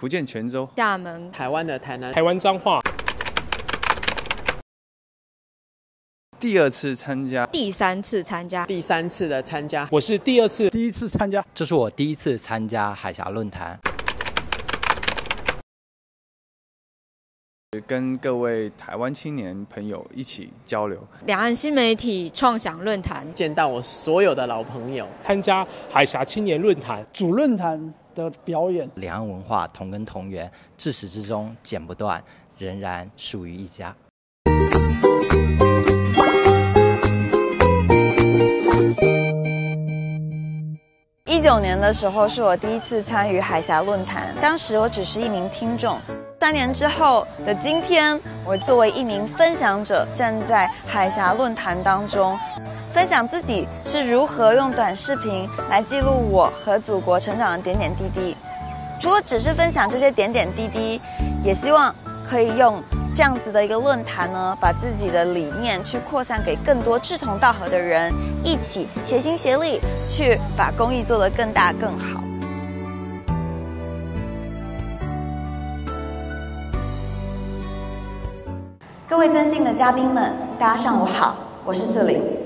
福建泉州、厦门、台湾的台南、台湾彰化。第二次参加，第三次参加，第三次的参加，我是第二次，第一次参加，这是我第一次参加海峡论坛。跟各位台湾青年朋友一起交流，两岸新媒体创想论坛，见到我所有的老朋友，参加海峡青年论坛。主论坛的表演，两岸文化同根同源，自始至终剪不断，仍然属于一家。一九年的时候是我第一次参与海峡论坛，当时我只是一名听众。三年之后的今天，我作为一名分享者，站在海峡论坛当中，分享自己是如何用短视频来记录我和祖国成长的点点滴滴。除了只是分享这些点点滴滴，也希望可以用这样子的一个论坛呢，把自己的理念去扩散给更多志同道合的人，一起协心协力去把公益做得更大更好。各位尊敬的嘉宾们，大家上午好，我是四零。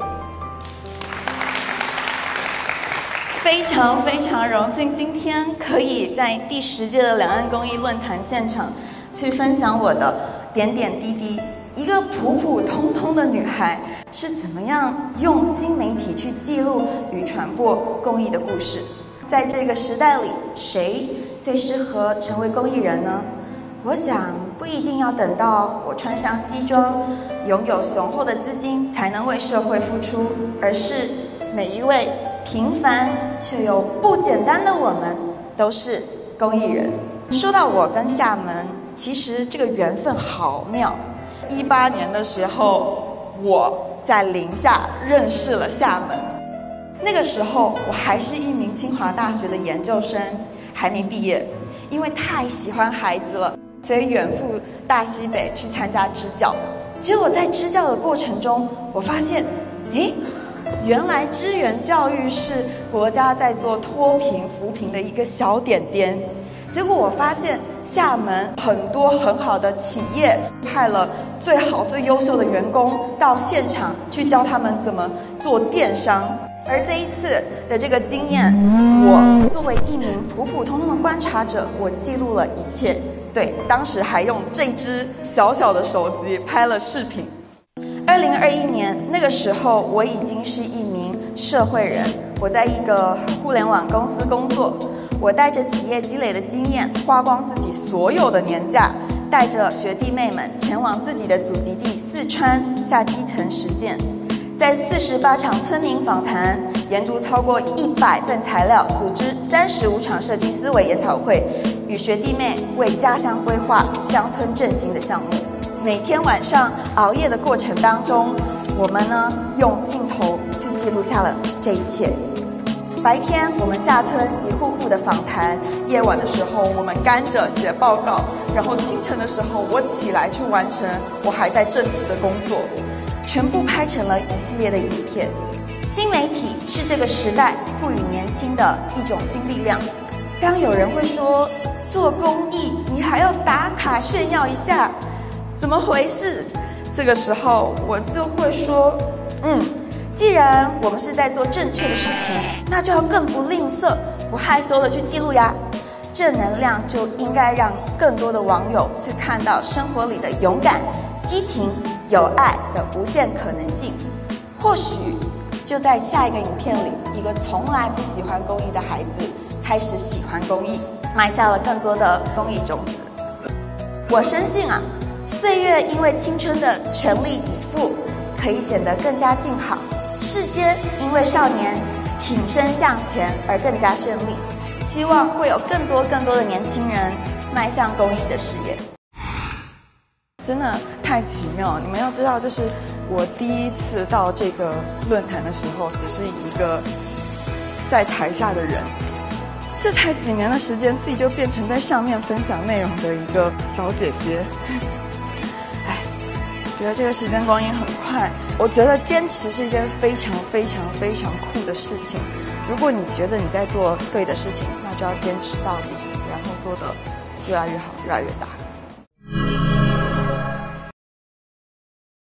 非常非常荣幸，今天可以在第十届的两岸公益论坛现场，去分享我的点点滴滴。一个普普通通的女孩是怎么样用新媒体去记录与传播公益的故事？在这个时代里，谁最适合成为公益人呢？我想不一定要等到我穿上西装，拥有雄厚的资金才能为社会付出，而是每一位平凡却又不简单的我们都是公益人。说到我跟厦门，其实这个缘分好妙。一八年的时候，我在宁夏认识了厦门，那个时候我还是一名清华大学的研究生，还没毕业，因为太喜欢孩子了。所以远赴大西北去参加支教，结果在支教的过程中，我发现，诶，原来支援教育是国家在做脱贫扶贫的一个小点点。结果我发现厦门很多很好的企业派了最好最优秀的员工到现场去教他们怎么做电商。而这一次的这个经验，我作为一名普普通通的观察者，我记录了一切。对，当时还用这只小小的手机拍了视频。二零二一年那个时候，我已经是一名社会人，我在一个互联网公司工作。我带着企业积累的经验，花光自己所有的年假，带着学弟妹们前往自己的祖籍地四川下基层实践。在四十八场村民访谈，研读超过一百份材料，组织三十五场设计思维研讨会，与学弟妹为家乡规划乡村振兴的项目。每天晚上熬夜的过程当中，我们呢用镜头去记录下了这一切。白天我们下村一户户的访谈，夜晚的时候我们干着写报告，然后清晨的时候我起来去完成我还在正职的工作。全部拍成了一系列的影片。新媒体是这个时代赋予年轻的一种新力量。当有人会说做公益，你还要打卡炫耀一下，怎么回事？这个时候我就会说，嗯，既然我们是在做正确的事情，那就要更不吝啬、不害羞的去记录呀。正能量就应该让更多的网友去看到生活里的勇敢、激情。有爱的无限可能性，或许就在下一个影片里，一个从来不喜欢公益的孩子开始喜欢公益，埋下了更多的公益种子。我深信啊，岁月因为青春的全力以赴，可以显得更加静好；世间因为少年挺身向前而更加绚丽。希望会有更多更多的年轻人迈向公益的事业。真的太奇妙！你们要知道，就是我第一次到这个论坛的时候，只是一个在台下的人。这才几年的时间，自己就变成在上面分享内容的一个小姐姐。觉得这个时间光阴很快。我觉得坚持是一件非常非常非常酷的事情。如果你觉得你在做对的事情，那就要坚持到底，然后做得越来越好，越来越大。